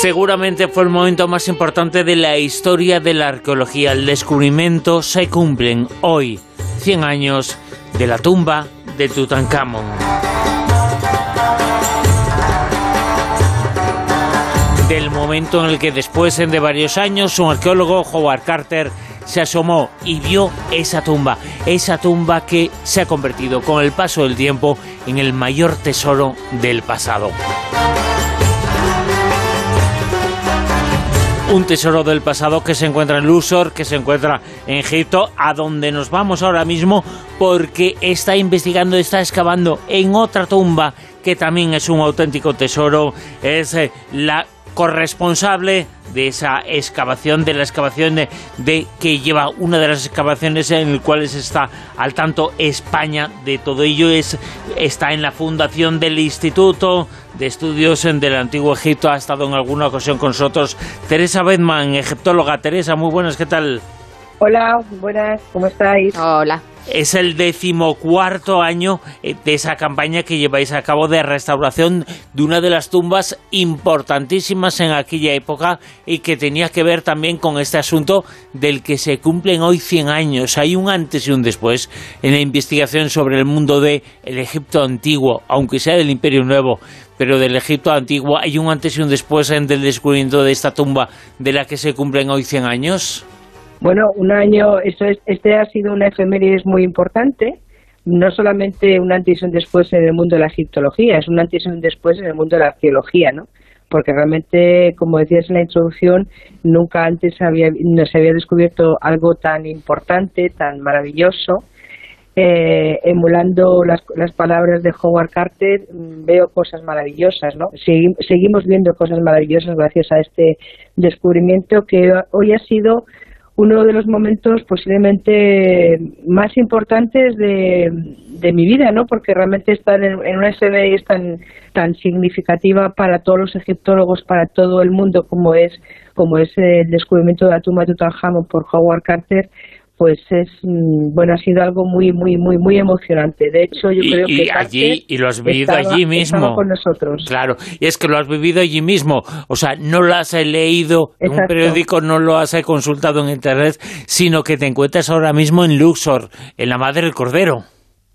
Seguramente fue el momento más importante de la historia de la arqueología. El descubrimiento se cumplen hoy, 100 años de la tumba de Tutankamón. Del momento en el que después de varios años un arqueólogo, Howard Carter, se asomó y vio esa tumba, esa tumba que se ha convertido con el paso del tiempo en el mayor tesoro del pasado. un tesoro del pasado que se encuentra en Luxor, que se encuentra en Egipto, a donde nos vamos ahora mismo porque está investigando, está excavando en otra tumba que también es un auténtico tesoro, es eh, la corresponsable de esa excavación, de la excavación de, que lleva una de las excavaciones en las cuales está al tanto España de todo ello es está en la fundación del Instituto de Estudios del Antiguo Egipto ha estado en alguna ocasión con nosotros Teresa Bedman, egiptóloga. Teresa, muy buenas, ¿qué tal? Hola, buenas, ¿cómo estáis? Hola. Es el decimocuarto año eh, de esa campaña que lleváis a cabo de restauración de una de las tumbas importantísimas en aquella época y que tenía que ver también con este asunto del que se cumplen hoy 100 años. Hay un antes y un después en la investigación sobre el mundo del Egipto antiguo, aunque sea del Imperio Nuevo, pero del Egipto antiguo. ¿Hay un antes y un después en el descubrimiento de esta tumba de la que se cumplen hoy 100 años? Bueno, un año, eso es, este ha sido una efeméride muy importante, no solamente un antes y un después en el mundo de la egiptología, es un antes y un después en el mundo de la arqueología, ¿no? Porque realmente, como decías en la introducción, nunca antes había, no se había descubierto algo tan importante, tan maravilloso. Eh, emulando las, las, palabras de Howard Carter, mm, veo cosas maravillosas, ¿no? seguimos viendo cosas maravillosas gracias a este descubrimiento que hoy ha sido uno de los momentos posiblemente más importantes de, mi vida, ¿no? Porque realmente estar en, una SBI es tan, significativa para todos los egiptólogos, para todo el mundo, como es, como es el descubrimiento de la tumba de Tutankamón por Howard Carter, pues es mm, bueno ha sido algo muy muy muy muy emocionante. De hecho yo creo que allí y lo has vivido allí mismo. con nosotros. Claro y es que lo has vivido allí mismo. O sea no lo has leído en un periódico no lo has consultado en internet sino que te encuentras ahora mismo en Luxor en la Madre del Cordero.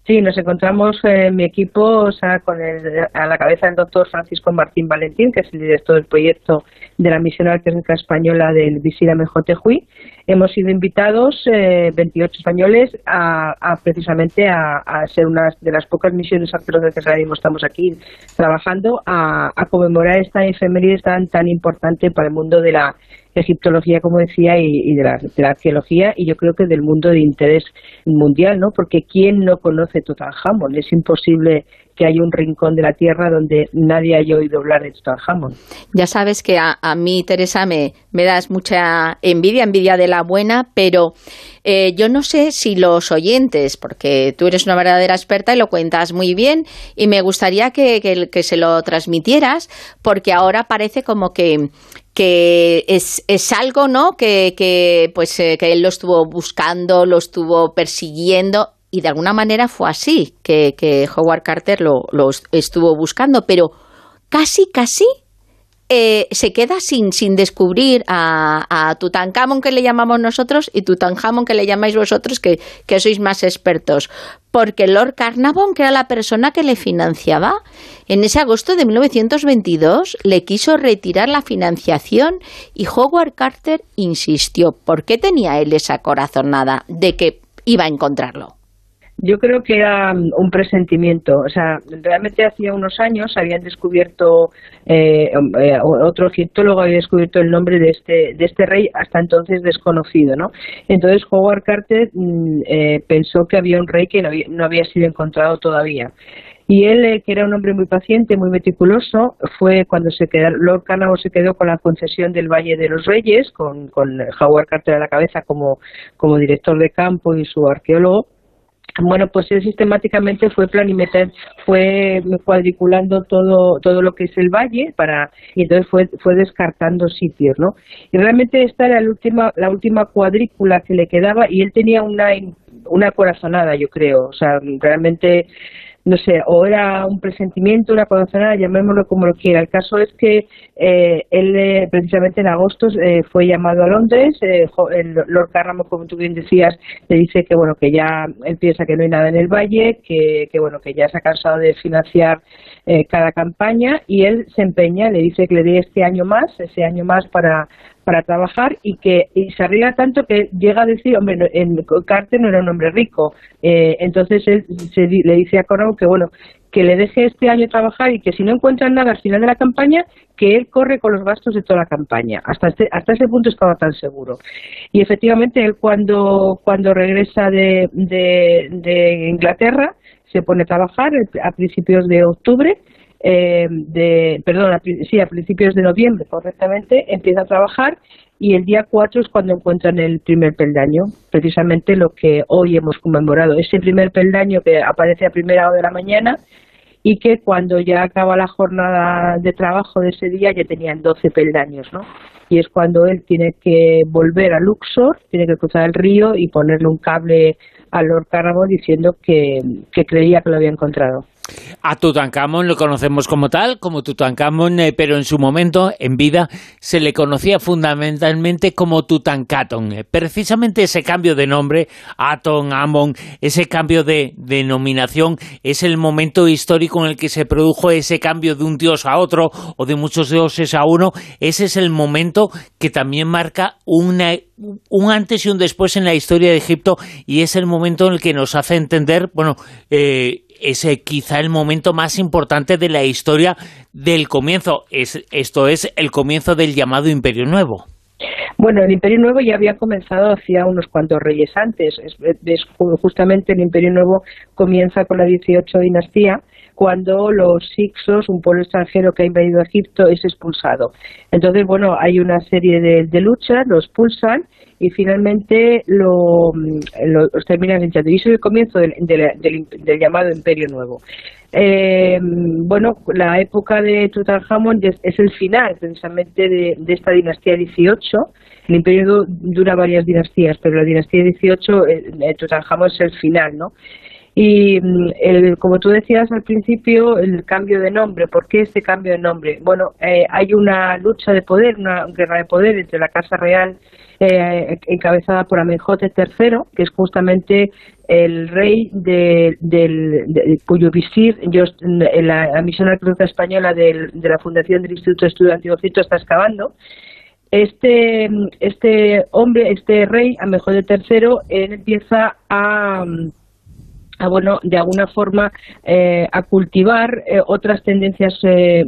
Sí, nos encontramos en mi equipo o sea, con a la cabeza del doctor Francisco Martín Valentín, que es el director del proyecto de la misión arqueológica española del Visira Mejotejuy. Hemos sido invitados, eh, 28 españoles, a, precisamente a, ser una de las pocas misiones arqueológicas que ahora mismo estamos aquí trabajando, a, conmemorar esta efeméride tan, tan importante para el mundo de la egiptología, como decía, y, de, la, de, la, arqueología, y yo creo que del mundo de interés mundial, ¿no? Porque ¿quién no conoce Tutankamón? Es imposible que haya un rincón de la tierra donde nadie haya oído hablar de Tutankamón. Ya sabes que a, mí, Teresa, me, me das mucha envidia, envidia de la buena, pero eh, yo no sé si los oyentes, porque tú eres una verdadera experta y lo cuentas muy bien, y me gustaría que, que se lo transmitieras, porque ahora parece como que que es, es algo, ¿no? Que, que, pues, eh, que él lo estuvo buscando, lo estuvo persiguiendo y de alguna manera fue así, que, Howard Carter lo, estuvo buscando, pero casi, casi eh, se queda sin, sin descubrir a, a, que le llamamos nosotros y Tutankamón que le llamáis vosotros que, que sois más expertos. Porque Lord Carnarvon, que era la persona que le financiaba, en ese agosto de 1922 le quiso retirar la financiación y Howard Carter insistió. ¿Por qué tenía él esa corazonada de que iba a encontrarlo? Yo creo que era um, un presentimiento. O sea, realmente hacía unos años habían descubierto, eh, um, eh, otro egiptólogo había descubierto el nombre de este, de este rey, hasta entonces desconocido, ¿no? Entonces Howard Carter mm, eh, pensó que había un rey que no había, sido encontrado todavía. Y él, que era un hombre muy paciente, muy meticuloso, fue cuando se quedó, Lord Carnarvon se quedó con la concesión del Valle de los Reyes, con, con Howard Carter a la cabeza como, como director de campo y su arqueólogo, bueno, pues él sistemáticamente fue planimeter, fue cuadriculando todo, todo lo que es el valle para, y entonces fue, fue descartando sitios, ¿no? Y realmente esta era la última, la última cuadrícula que le quedaba y él tenía una, una corazonada, yo creo, o sea, realmente no sé, o era un presentimiento, una corazonada, llamémoslo como lo quiera. El caso es que eh, él eh, precisamente en agosto eh, fue llamado a Londres, el Lord Carramo, como tú bien decías, le dice que bueno que ya él piensa que no hay nada en el valle, que, que bueno que ya se ha cansado de financiar cada campaña y él se empeña, le dice que le dé este año más, ese año más para para trabajar y que y se arriesga tanto que llega a decir, hombre, en Carter no era un hombre rico, eh, entonces él se, le dice a Conrad que bueno, que le deje este año trabajar y que si no encuentran nada al final de la campaña, que él corre con los gastos de toda la campaña. Hasta este, hasta ese punto estaba tan seguro. Y efectivamente él cuando, cuando regresa de, de Inglaterra se pone a trabajar a principios de octubre eh, de, perdón, a, sí, a principios de noviembre correctamente, empieza a trabajar y el día 4 es cuando encuentran el primer peldaño, precisamente lo que hoy hemos conmemorado, ese primer peldaño que aparece a primera hora de la mañana y que cuando ya acaba la jornada de trabajo de ese día ya tenían 12 peldaños, ¿no? Y es cuando él tiene que volver a Luxor, tiene que cruzar el río y ponerle un cable a Lord Carnarvon diciendo que, que creía que lo había encontrado. A Tutankamón lo conocemos como tal, como Tutankamón, eh, pero en su momento, en vida, se le conocía fundamentalmente como Tutankaton. Eh, precisamente ese cambio de nombre, Aton, Amon, ese cambio de denominación, es el momento histórico en el que se produjo ese cambio de un dios a otro o de muchos dioses a uno. Ese es el momento que también marca una, un antes y un después en la historia de Egipto y es el momento en el que nos hace entender, bueno, eh, es quizá el momento más importante de la historia del comienzo. Es, esto es el comienzo del llamado Imperio Nuevo. Bueno, el Imperio Nuevo ya había comenzado hacía unos cuantos reyes antes. justamente el Imperio Nuevo comienza con la 18 dinastía, cuando los Hicsos, un pueblo extranjero que ha invadido Egipto, es expulsado. Entonces, bueno, hay una serie de, luchas, los expulsan y finalmente lo, los terminan echando. Y eso es el comienzo del, llamado Imperio Nuevo. Eh, bueno, la época de Tutankamón es, el final precisamente de, esta dinastía 18. El imperio dura varias dinastías, pero la dinastía 18, eh, Tutankamón es el final, ¿no? Y mm, el, como tú decías al principio, el cambio de nombre. ¿Por qué este cambio de nombre? Bueno, eh, hay una lucha de poder, una guerra de poder entre la Casa Real eh, encabezada por Amenhotep III, que es justamente el rey de, del, cuyo visir yo, la, misión arqueológica española de la Fundación del Instituto de Estudio Antiguo Egipto está excavando. Este, este hombre, este rey, Amenhotep III, él empieza a a bueno de alguna forma eh, a cultivar eh, otras tendencias eh,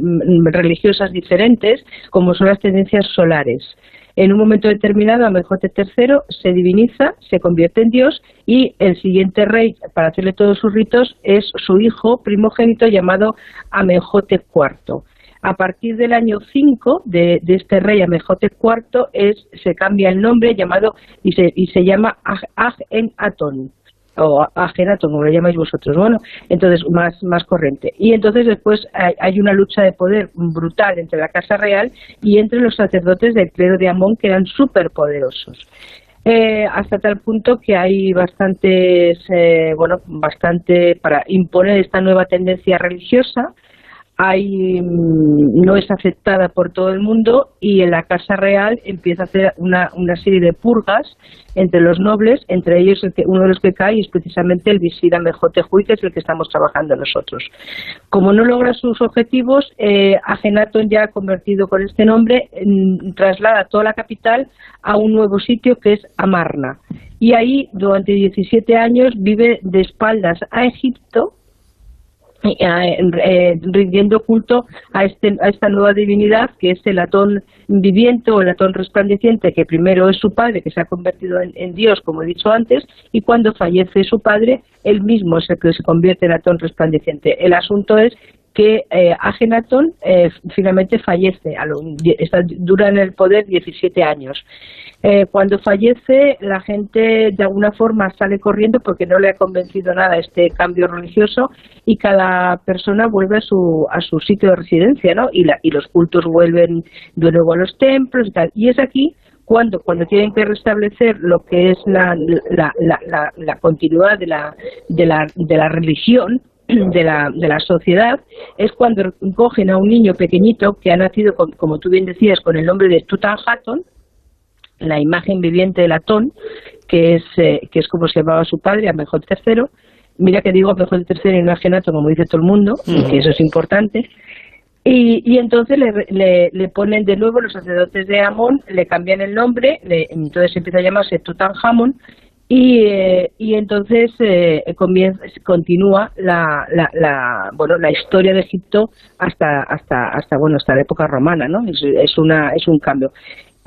religiosas diferentes como son las tendencias solares en un momento determinado Amenhotep III se diviniza, se convierte en dios y el siguiente rey para hacerle todos sus ritos es su hijo primogénito llamado Amenhotep IV. A partir del año 5 de, este rey Amenhotep IV es, se cambia el nombre llamado y se, y se llama Ag-en-Aton o ajenato, como lo llamáis vosotros, bueno, entonces más, más corriente. Y entonces después hay, una lucha de poder brutal entre la Casa Real y entre los sacerdotes del clero de Amón, que eran súper poderosos. Eh, hasta tal punto que hay bastantes, eh, bueno, bastante para imponer esta nueva tendencia religiosa, hay, mm, no es aceptada por todo el mundo y en la Casa Real empieza a hacer una, una serie de purgas entre los nobles, entre ellos el que, uno de los que cae es precisamente el visir Amejotejuy, que es el que estamos trabajando nosotros. Como no logra sus objetivos, eh, Agenatón ya convertido con este nombre traslada toda la capital a un nuevo sitio que es Amarna. Y ahí durante 17 años vive de espaldas a Egipto rindiendo culto a, este, a esta nueva divinidad que es el atón viviente o el atón resplandeciente, que primero es su padre, que se ha convertido en, Dios, como he dicho antes, y cuando fallece su padre, él mismo es el que se convierte en atón resplandeciente. El asunto es que eh, Agenatón eh, finalmente fallece, a está, dura en el poder 17 años. Eh, cuando fallece, la gente de alguna forma sale corriendo porque no le ha convencido nada este cambio religioso y cada persona vuelve a su, a su sitio de residencia, ¿no? Y, la, y los cultos vuelven de nuevo a los templos y tal. Y es aquí cuando, cuando tienen que restablecer lo que es la, la, la, la continuidad de la, de la, de la religión, de la, de la sociedad es cuando cogen a un niño pequeñito que ha nacido, como tú bien decías, con el nombre de Tutankhaton, la imagen viviente de Atón, que es, eh, que es como se llamaba su padre, mejor III. Mira que digo mejor III y no Agenato, como dice todo el mundo, y que eso es importante. Y, y entonces le, le, ponen de nuevo los sacerdotes de Amón, le cambian el nombre, entonces empieza a llamarse Tutankhamon, y, eh, y entonces eh, comienza, continúa la, la, la, bueno la historia de Egipto hasta hasta hasta bueno hasta la época romana no es, es una es un cambio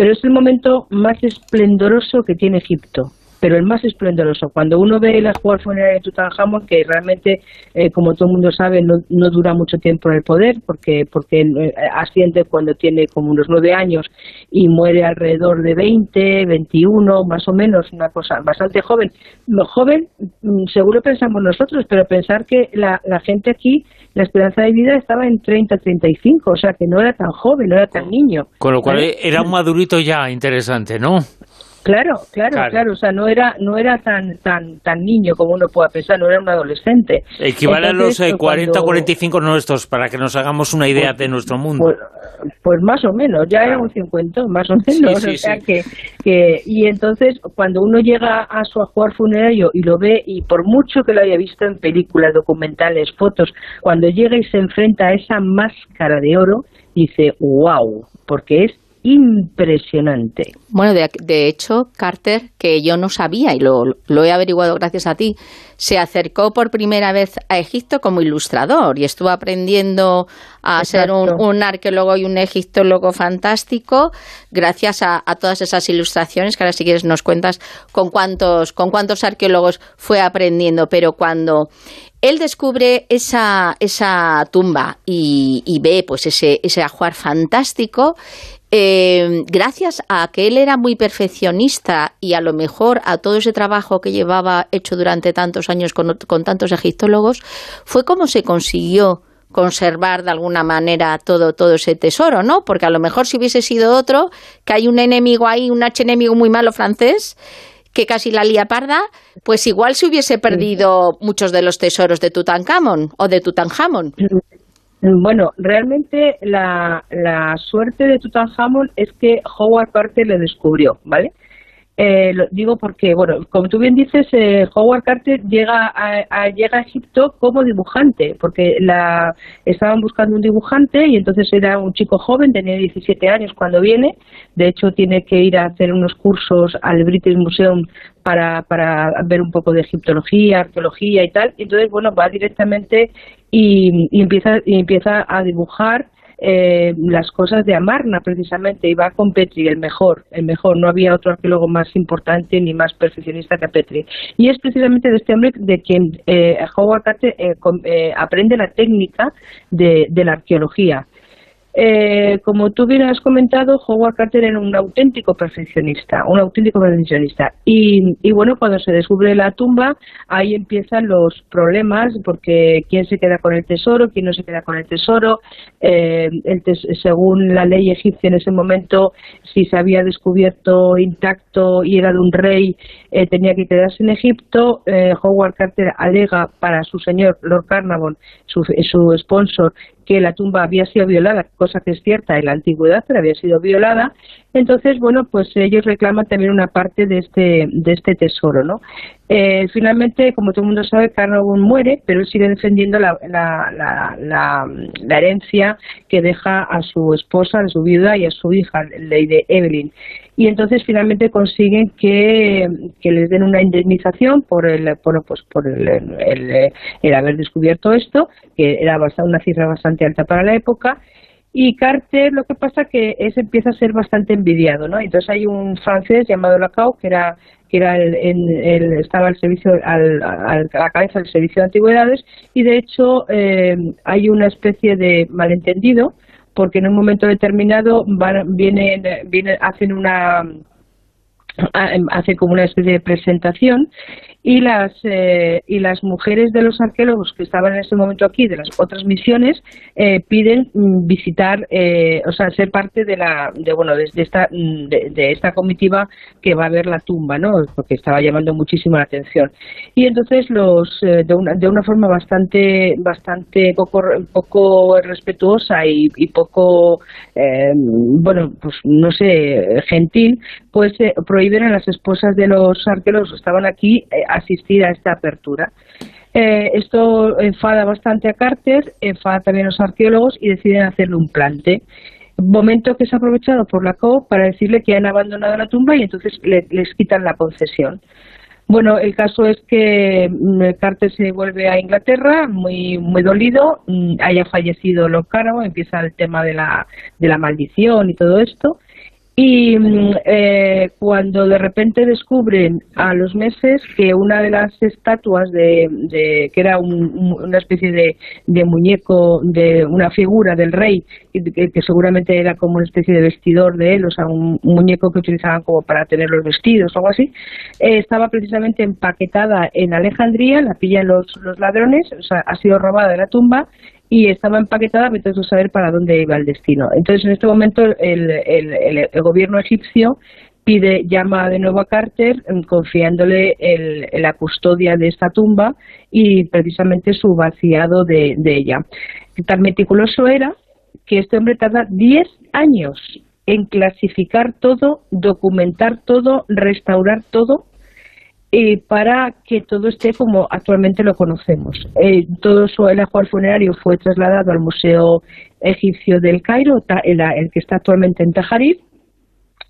pero es el momento más esplendoroso que tiene Egipto pero el más esplendoroso. Cuando uno ve la jugar funeraria de Tutankamón, que realmente, eh, como todo el mundo sabe, no, no, dura mucho tiempo en el poder, porque porque eh, asciende cuando tiene como unos nueve años y muere alrededor de 20, 21, más o menos, una cosa bastante joven. Lo joven, mm, seguro pensamos nosotros, pero pensar que la, la gente aquí, la esperanza de vida estaba en 30, 35, o sea que no era tan joven, no era tan niño. Con lo cual era un madurito ya interesante, ¿no? Claro, claro, claro, o sea, no era no era tan tan tan niño como uno pueda pensar, no era un adolescente. Equivale a los 40 o 45 nuestros, para que nos hagamos una idea de nuestro mundo. Pues, pues, más o menos, ya era un 50, más o menos, o sea que, que y entonces cuando uno llega a su ajuar funerario y lo ve y por mucho que lo haya visto en películas, documentales, fotos, cuando llega y se enfrenta a esa máscara de oro, dice, "Wow", porque es impresionante. Bueno, de, hecho, Carter, que yo no sabía y lo, lo, he averiguado gracias a ti, se acercó por primera vez a Egipto como ilustrador y estuvo aprendiendo a ser un, arqueólogo y un egiptólogo fantástico gracias a, todas esas ilustraciones que ahora si quieres nos cuentas con cuántos, con cuántos arqueólogos fue aprendiendo, pero cuando él descubre esa, esa tumba y, y, ve pues ese, ese ajuar fantástico, eh, gracias a que él era muy perfeccionista y a lo mejor a todo ese trabajo que llevaba hecho durante tantos años con, tantos egiptólogos, fue como se consiguió conservar de alguna manera todo, todo ese tesoro, ¿no? Porque a lo mejor si hubiese sido otro, que hay un enemigo ahí, un enemigo muy malo francés, que casi la lía parda, pues igual se hubiese perdido muchos de los tesoros de Tutankamón o de Tutankamón. Bueno, realmente la, la suerte de Tutankhamon es que Howard Carter le descubrió, ¿vale? Eh, lo digo porque, bueno, como tú bien dices, eh, Howard Carter llega a, llega a Egipto como dibujante, porque la estaban buscando un dibujante y entonces era un chico joven, tenía 17 años cuando viene, de hecho tiene que ir a hacer unos cursos al British Museum para, para ver un poco de egiptología, arqueología y tal, entonces, bueno, va directamente y, y empieza, y empieza a dibujar eh, las cosas de Amarna precisamente va con Petri, el mejor, el mejor, no había otro arqueólogo más importante ni más perfeccionista que Petri. Y es precisamente de este hombre de quien eh, Howard Carter eh, eh, aprende la técnica de la arqueología. Eh, como tú bien has comentado, Howard Carter era un auténtico perfeccionista, un auténtico perfeccionista. Y, y, bueno, cuando se descubre la tumba, ahí empiezan los problemas, porque quién se queda con el tesoro, quién no se queda con el tesoro. Eh, según la ley egipcia en ese momento, si se había descubierto intacto y era de un rey, eh, tenía que quedarse en Egipto. Eh, Howard Carter alega para su señor Lord Carnarvon, su, su sponsor, que la tumba había sido violada, cosa que es cierta en la antigüedad, pero había sido violada. Entonces, bueno, pues ellos reclaman también una parte de este, de este tesoro, ¿no? Eh, finalmente, como todo el mundo sabe, Carnarvon muere, pero él sigue defendiendo la, la, la, herencia que deja a su esposa, a su viuda y a su hija, Lady Evelyn y entonces finalmente consiguen que, que, les den una indemnización por el por, pues por el, el, el, haber descubierto esto que era una cifra bastante alta para la época Y Carter lo que pasa que es empieza a ser bastante envidiado, ¿no? Entonces hay un francés llamado Lacau que era que era el, el, estaba al servicio al, a la cabeza del servicio de antigüedades y de hecho eh, hay una especie de malentendido porque en un momento determinado van, vienen, vienen hacen una hace como una especie de presentación y las eh, y las mujeres de los arqueólogos que estaban en ese momento aquí de las otras misiones eh, piden mm, visitar eh, o sea ser parte de la de bueno de, esta mm, de, esta comitiva que va a ver la tumba no porque estaba llamando muchísimo la atención. Y entonces los de una de una forma bastante bastante poco poco respetuosa y, y poco bueno pues no sé gentil pues prohíben a las esposas de los arqueólogos que estaban aquí asistir a esta apertura. Eh, esto enfada bastante a Carter, enfada también a los arqueólogos y deciden hacerle un plante. Momento que es aprovechado por la COP para decirle que han abandonado la tumba y entonces les quitan la concesión. Bueno, el caso es que mm, Carter se vuelve a Inglaterra muy muy dolido, mm, haya fallecido Locaro, empieza el tema de la, de la maldición y todo esto y eh, cuando de repente descubren a los meses que una de las estatuas de, que era una especie de, muñeco, de una figura del rey, que, seguramente era como una especie de vestidor de él, o sea, un, muñeco que utilizaban como para tener los vestidos o algo así, eh, estaba precisamente empaquetada en Alejandría, la pillan los, los ladrones, o sea, ha sido robada de la tumba y estaba empaquetada, pero entonces saber para dónde iba el destino. Entonces, en este momento, el, el, gobierno egipcio pide, llama de nuevo a Carter, mm, confiándole el, la custodia de esta tumba y precisamente su vaciado de, de ella. Tan meticuloso era que este hombre tarda 10 años en clasificar todo, documentar todo, restaurar todo eh, para que todo esté como actualmente lo conocemos. Eh, todo su, el ajuar funerario fue trasladado al Museo Egipcio del Cairo, el, el que está actualmente en Tajarir,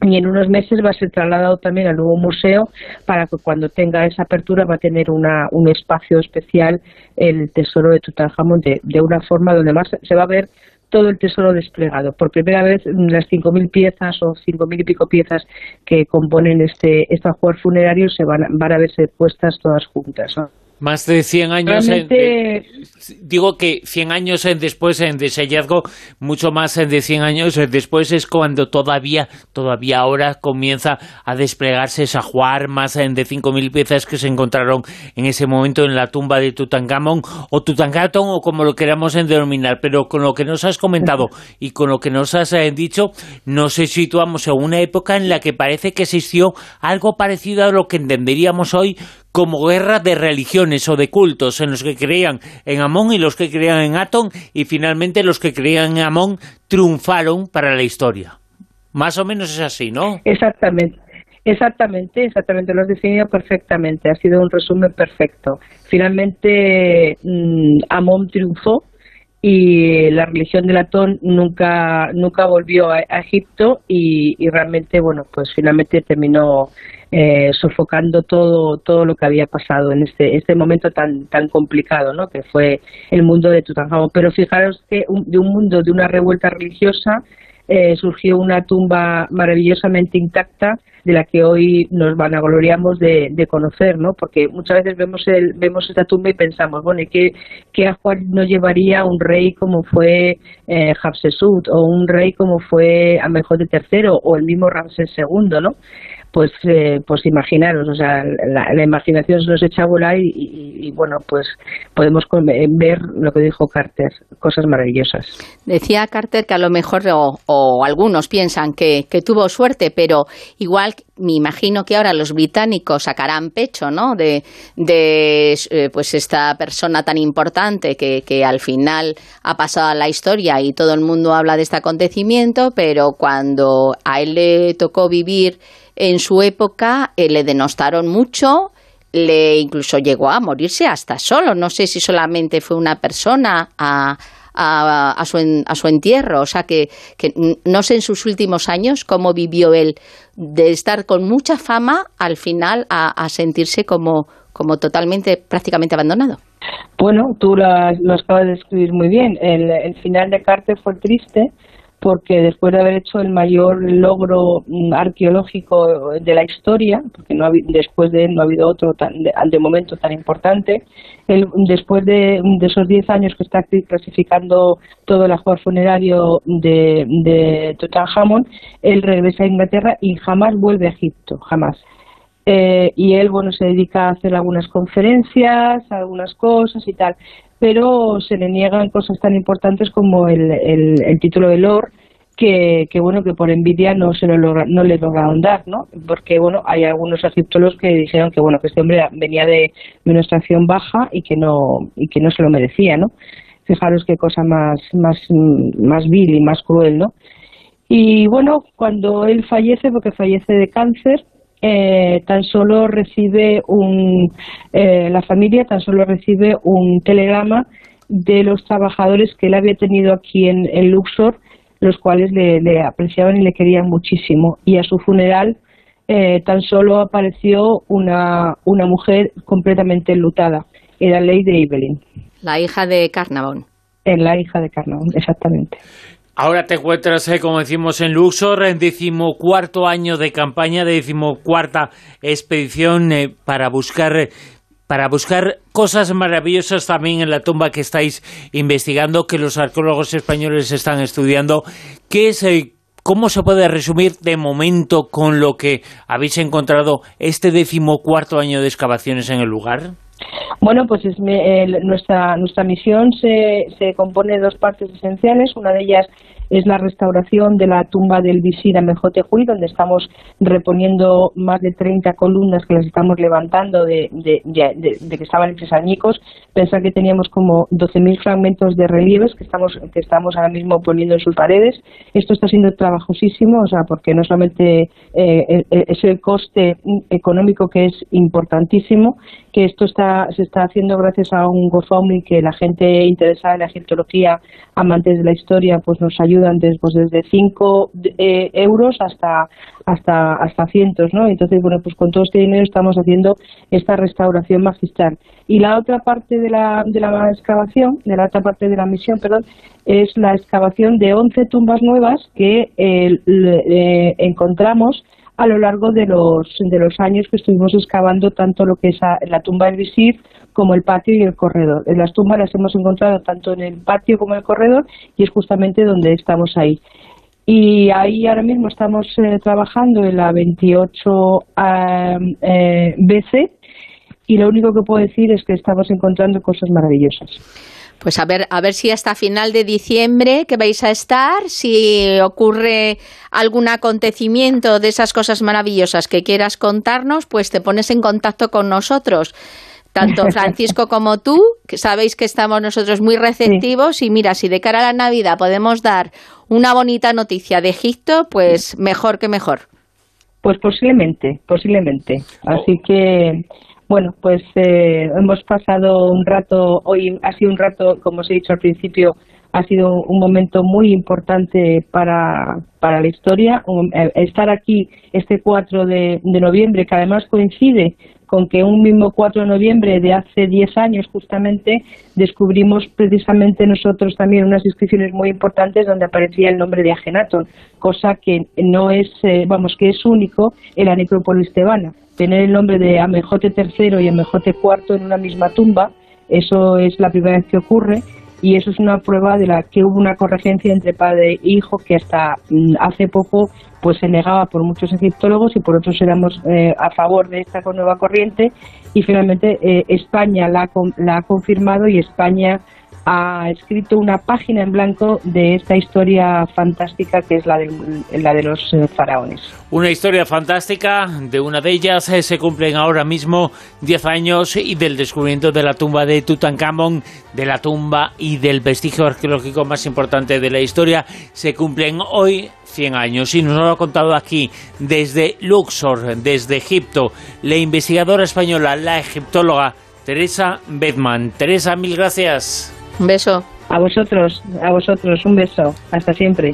y en unos meses va a ser trasladado también al nuevo museo para que cuando tenga esa apertura va a tener una, un espacio especial el tesoro de Tutankamón de, de una forma donde más se va a ver todo el tesoro desplegado. Por primera vez, las 5.000 piezas o 5.000 y pico piezas que componen este, este ajuar funerario se van, van a verse puestas todas juntas. Más de 100 años. digo que 100 años después de ese hallazgo, mucho más de 100 años después es cuando todavía, todavía ahora comienza a desplegarse esa juar más de 5.000 piezas que se encontraron en ese momento en la tumba de Tutankamón o Tutankamón o como lo queramos denominar. Pero con lo que nos has comentado y con lo que nos has eh, dicho, nos situamos en una época en la que parece que existió algo parecido a lo que entenderíamos hoy como guerra de religiones o de cultos en los que creían en Amón y los que creían en Atón y finalmente los que creían en Amón triunfaron para la historia. Más o menos es así, ¿no? Exactamente. Exactamente, exactamente, lo has definido perfectamente, ha sido un resumen perfecto. Finalmente mm, Amón triunfó y la religión del Atón nunca nunca volvió a, Egipto y, y, realmente, bueno, pues finalmente terminó eh, sofocando todo todo lo que había pasado en este este momento tan tan complicado no que fue el mundo de Tutankamón pero fijaros que de un mundo de una revuelta religiosa eh, surgió una tumba maravillosamente intacta de la que hoy nos vanagloriamos de, de conocer, ¿no? Porque muchas veces vemos el, vemos esta tumba y pensamos, bueno, ¿y qué, qué ajuar nos llevaría un rey como fue eh, o un rey como fue Amenhotep III o el mismo Ramsés II, ¿no? Pues eh, pues imaginaros, o sea, la, imaginación se nos echa a volar y, bueno, pues podemos ver lo que dijo Carter, cosas maravillosas. Decía Carter que a lo mejor, o, algunos piensan que, tuvo suerte, pero igual me imagino que ahora los británicos sacarán pecho, ¿no? De, de eh, pues esta persona tan importante que, al final ha pasado a la historia y todo el mundo habla de este acontecimiento, pero cuando a él le tocó vivir en su época eh, le denostaron mucho, le incluso llegó a morirse hasta solo. No sé si solamente fue una persona a, a, su, a su, entierro. O sea, que, que, no sé en sus últimos años cómo vivió él de estar con mucha fama al final a, sentirse como, como totalmente, prácticamente abandonado. Bueno, tú lo, acabas de describir muy bien. El, final de Carter fue triste porque después de haber hecho el mayor logro mm, arqueológico de la historia, porque no después de él no ha habido otro tan, de, momento tan importante, después de, esos 10 años que está clasificando todo el ajuar funerario de, de Tutankhamon, él regresa a Inglaterra y jamás vuelve a Egipto, jamás. Eh, y él, bueno, se dedica a hacer algunas conferencias, algunas cosas y tal, pero se le niegan cosas tan importantes como el, el, título de Lord, que, que, bueno, que por envidia no se lo logra, no le lograron dar, ¿no? Porque, bueno, hay algunos egiptólogos que dijeron que, bueno, que este hombre venía de, una extracción baja y que no, y que no se lo merecía, ¿no? Fijaros qué cosa más, más, más vil y más cruel, ¿no? Y bueno, cuando él fallece, porque fallece de cáncer, eh, tan solo recibe un, eh, la familia tan solo recibe un telegrama de los trabajadores que él había tenido aquí en, Luxor, los cuales le, apreciaban y le querían muchísimo. Y a su funeral eh, tan solo apareció una, una mujer completamente enlutada. Era Lady Evelyn. La hija de Carnavon. En la hija de Carnavon, exactamente. Ahora te encuentras, eh, como decimos, en Luxor, en decimocuarto año de campaña, de decimocuarta expedición eh, para buscar para buscar cosas maravillosas también en la tumba que estáis investigando, que los arqueólogos españoles están estudiando. ¿Qué es, eh, ¿Cómo se puede resumir de momento con lo que habéis encontrado este decimocuarto año de excavaciones en el lugar? Bueno, pues nuestra, nuestra misión se, se compone de dos partes esenciales. Una de ellas es la restauración de la tumba del visir Amejotejuy, donde estamos reponiendo más de 30 columnas que las estamos levantando de, de, que estaban hechos añicos. Pensar que teníamos como 12.000 fragmentos de relieves que estamos, que estamos ahora mismo poniendo en sus paredes. Esto está siendo trabajosísimo, o sea, porque no solamente eh, es el coste económico que es importantísimo, que esto está, se está haciendo gracias a un GoFundMe que la gente interesada en la egiptología, amantes de la historia, pues nos ayudan desde, pues desde 5 eh, euros hasta, hasta, hasta cientos, ¿no? Entonces, bueno, pues con todo este dinero estamos haciendo esta restauración magistral. Y la otra parte de la, de la excavación, de la otra parte de la misión, perdón, es la excavación de 11 tumbas nuevas que eh, encontramos a lo largo de los, de los años que estuvimos excavando tanto lo que es la tumba del visir como el patio y el corredor. En las tumbas las hemos encontrado tanto en el patio como en el corredor y es justamente donde estamos ahí. Y ahí ahora mismo estamos eh, trabajando en la 28 eh, BC y lo único que puedo decir es que estamos encontrando cosas maravillosas. Pues a ver, a ver si hasta final de diciembre que vais a estar, si ocurre algún acontecimiento de esas cosas maravillosas que quieras contarnos, pues te pones en contacto con nosotros. Tanto Francisco como tú, que sabéis que estamos nosotros muy receptivos y mira, si de cara a la Navidad podemos dar una bonita noticia de Egipto, pues mejor que mejor. Pues posiblemente, posiblemente. Así que bueno, pues eh, hemos pasado un rato, hoy ha sido un rato, como os he dicho al principio, ha sido un momento muy importante para, para la historia. estar aquí este 4 de, noviembre, que además coincide con que un mismo 4 de noviembre de hace 10 años justamente descubrimos precisamente nosotros también unas inscripciones muy importantes donde aparecía el nombre de Agenaton, cosa que no es, eh, vamos, que es único en la necrópolis tebana. Tener el nombre de Amejote III y Amejote IV en una misma tumba, eso es la primera vez que ocurre y eso es una prueba de la que hubo una corregencia entre padre e hijo que hasta mm, hace poco pues se negaba por muchos egiptólogos y por otros éramos eh, a favor de esta nueva corriente y finalmente eh, España la, la ha confirmado y España ha escrito una página en blanco de esta historia fantástica que es la de, la de los eh, faraones. Una historia fantástica, de una de ellas se cumplen ahora mismo 10 años y del descubrimiento de la tumba de Tutankamón, de la tumba y del vestigio arqueológico más importante de la historia, se cumplen hoy 100 años y nos lo ha contado aquí desde Luxor, desde Egipto, la investigadora española, la egiptóloga Teresa Bedman. Teresa, mil gracias. Un beso. A vosotros, a vosotros, un beso. Hasta siempre.